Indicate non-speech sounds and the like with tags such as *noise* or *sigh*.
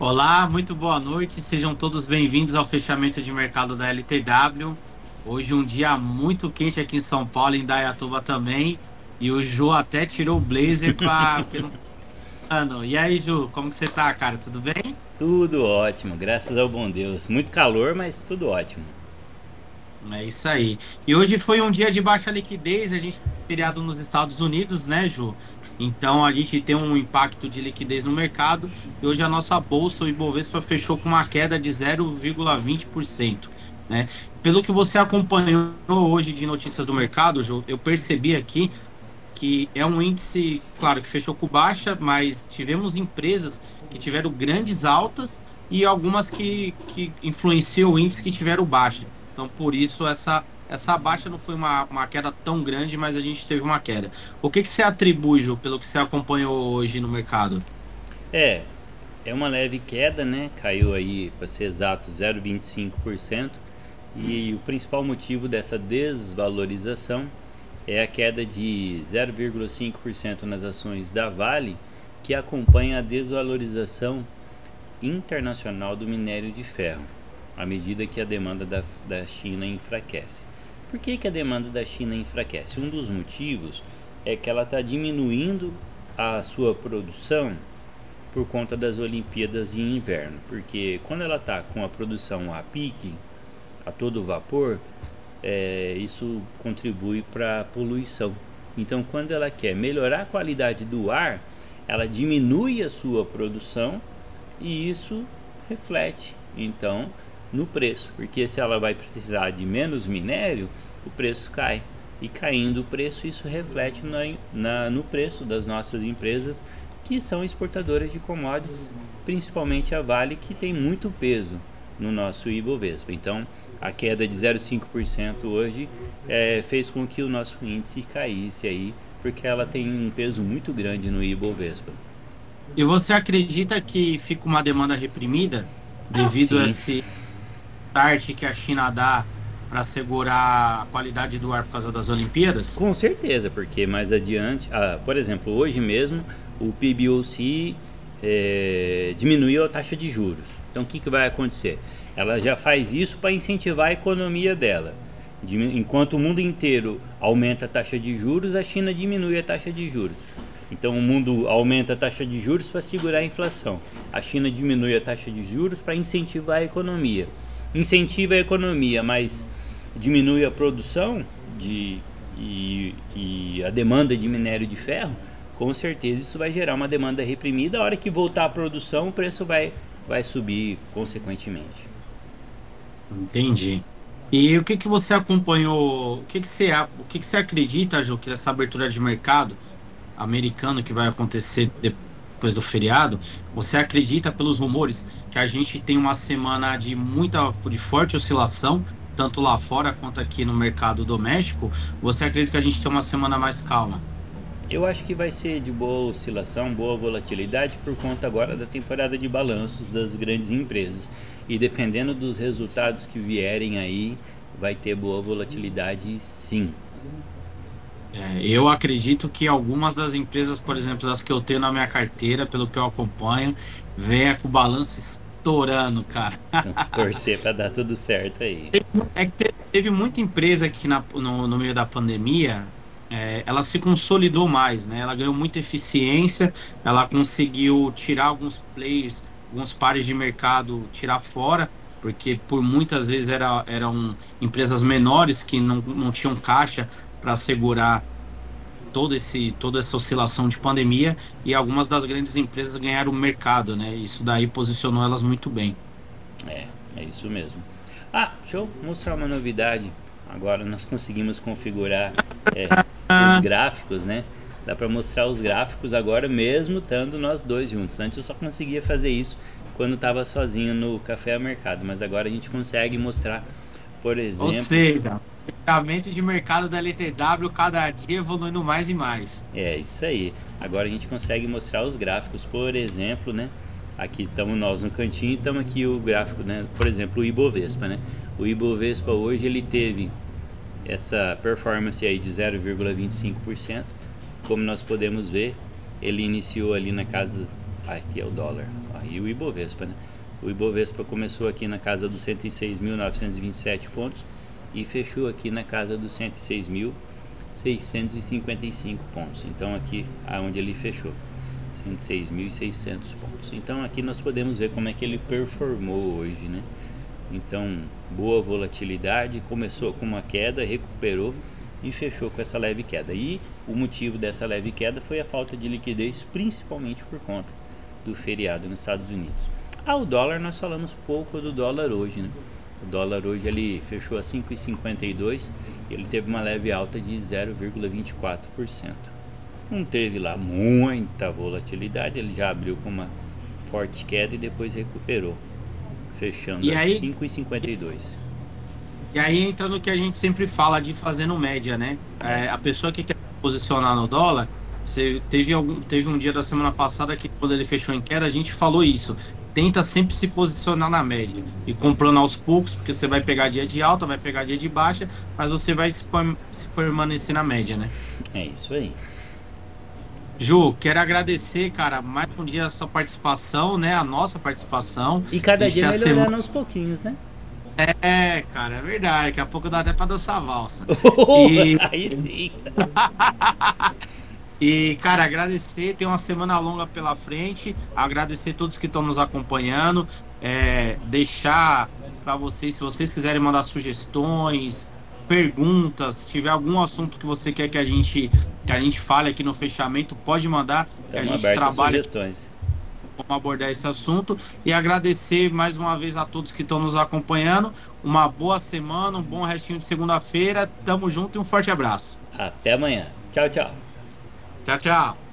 Olá, muito boa noite. Sejam todos bem-vindos ao fechamento de mercado da LTW. Hoje um dia muito quente aqui em São Paulo, em Dayatuba também. E o Ju até tirou o blazer para Mano, *laughs* e aí, Ju, como que você tá, cara? Tudo bem? Tudo ótimo, graças ao bom Deus. Muito calor, mas tudo ótimo. É isso aí. E hoje foi um dia de baixa liquidez, a gente feriado nos Estados Unidos, né, Ju? Então a gente tem um impacto de liquidez no mercado e hoje a nossa bolsa, o Ibovespa, fechou com uma queda de 0,20%. Né? Pelo que você acompanhou hoje de notícias do mercado, Ju, eu percebi aqui que é um índice, claro, que fechou com baixa, mas tivemos empresas que tiveram grandes altas e algumas que, que influenciam o índice que tiveram baixa. Então, por isso, essa, essa baixa não foi uma, uma queda tão grande, mas a gente teve uma queda. O que, que você atribui, Ju, pelo que você acompanhou hoje no mercado? É, é uma leve queda, né? Caiu aí, para ser exato, 0,25%. E o principal motivo dessa desvalorização é a queda de 0,5% nas ações da Vale, que acompanha a desvalorização internacional do minério de ferro, à medida que a demanda da, da China enfraquece. Por que, que a demanda da China enfraquece? Um dos motivos é que ela está diminuindo a sua produção por conta das Olimpíadas de Inverno, porque quando ela está com a produção a pique, a todo vapor, é, isso contribui para a poluição. Então, quando ela quer melhorar a qualidade do ar, ela diminui a sua produção e isso reflete então no preço, porque se ela vai precisar de menos minério, o preço cai. E caindo o preço, isso reflete na, na, no preço das nossas empresas que são exportadoras de commodities, principalmente a Vale, que tem muito peso no nosso Ibovespa. Então, a queda de 0,5% hoje é, fez com que o nosso índice caísse aí, porque ela tem um peso muito grande no Ibovespa. E você acredita que fica uma demanda reprimida devido ah, a esse start que a China dá para segurar a qualidade do ar por causa das Olimpíadas? Com certeza, porque mais adiante, ah, por exemplo, hoje mesmo o PBOC é, diminuiu a taxa de juros. Então o que, que vai acontecer? Ela já faz isso para incentivar a economia dela. Enquanto o mundo inteiro aumenta a taxa de juros, a China diminui a taxa de juros. Então o mundo aumenta a taxa de juros para segurar a inflação. A China diminui a taxa de juros para incentivar a economia. Incentiva a economia, mas diminui a produção de, e, e a demanda de minério de ferro. Com certeza isso vai gerar uma demanda reprimida. A hora que voltar a produção, o preço vai, vai subir consequentemente. Entendi. E o que, que você acompanhou? O que, que você, o que, que você acredita, Ju, que essa abertura de mercado americano que vai acontecer depois do feriado? Você acredita, pelos rumores, que a gente tem uma semana de muita, de forte oscilação, tanto lá fora quanto aqui no mercado doméstico? Você acredita que a gente tem uma semana mais calma? Eu acho que vai ser de boa oscilação, boa volatilidade por conta agora da temporada de balanços das grandes empresas. E dependendo dos resultados que vierem aí, vai ter boa volatilidade sim. É, eu acredito que algumas das empresas, por exemplo, as que eu tenho na minha carteira, pelo que eu acompanho, venha com o balanço estourando, cara. *laughs* Torcer para dar tudo certo aí. É que teve muita empresa aqui na, no, no meio da pandemia, é, ela se consolidou mais, né? Ela ganhou muita eficiência, ela conseguiu tirar alguns players, alguns pares de mercado, tirar fora, porque por muitas vezes era, eram empresas menores que não, não tinham caixa para segurar todo esse, toda essa oscilação de pandemia e algumas das grandes empresas ganharam o mercado, né? Isso daí posicionou elas muito bem. É, é isso mesmo. Ah, deixa eu mostrar uma novidade. Agora nós conseguimos configurar é, os gráficos, né? Dá para mostrar os gráficos agora mesmo estando nós dois juntos. Antes eu só conseguia fazer isso quando estava sozinho no café ao mercado, mas agora a gente consegue mostrar, por exemplo. Ou seja, o de mercado da LTW cada dia evoluindo mais e mais. É isso aí. Agora a gente consegue mostrar os gráficos, por exemplo, né? Aqui estamos nós no cantinho, estamos aqui o gráfico, né? Por exemplo, o Ibovespa, né? O Ibovespa hoje ele teve essa performance aí de 0,25%. Como nós podemos ver, ele iniciou ali na casa aqui é o dólar. Aí o Ibovespa, né? O Ibovespa começou aqui na casa dos 106.927 pontos e fechou aqui na casa dos 106.655 pontos. Então aqui aonde ele fechou, 106.600 pontos. Então aqui nós podemos ver como é que ele performou hoje, né? Então, boa volatilidade, começou com uma queda, recuperou e fechou com essa leve queda. E o motivo dessa leve queda foi a falta de liquidez, principalmente por conta do feriado nos Estados Unidos. Ah, o dólar, nós falamos pouco do dólar hoje, né? O dólar hoje ele fechou a 5,52 e ele teve uma leve alta de 0,24%. Não teve lá muita volatilidade, ele já abriu com uma forte queda e depois recuperou, fechando E a aí- 5,52. E aí entra no que a gente sempre fala de fazendo média, né? É, a pessoa que quer posicionar no dólar, você teve, algum, teve um dia da semana passada que quando ele fechou em queda, a gente falou isso. Tenta sempre se posicionar na média e comprando aos poucos, porque você vai pegar dia de alta, vai pegar dia de baixa, mas você vai se, se permanecer na média, né? É isso aí. Ju, quero agradecer, cara, mais um dia a sua participação, né? A nossa participação. E cada dia melhorando semana- aos pouquinhos, né? É, cara, é verdade. Daqui a pouco dá até pra dançar valsa. *laughs* E- Aí sim. *laughs* E, cara, agradecer, tem uma semana longa pela frente, agradecer todos que estão nos acompanhando, é, deixar para vocês, se vocês quiserem mandar sugestões, perguntas, se tiver algum assunto que você quer que a gente que a gente fale aqui no fechamento, pode mandar, que a gente a trabalha sugestões. como abordar esse assunto e agradecer mais uma vez a todos que estão nos acompanhando. Uma boa semana, um bom restinho de segunda-feira. Tamo junto e um forte abraço. Até amanhã. Tchau, tchau. Tchau, tchau.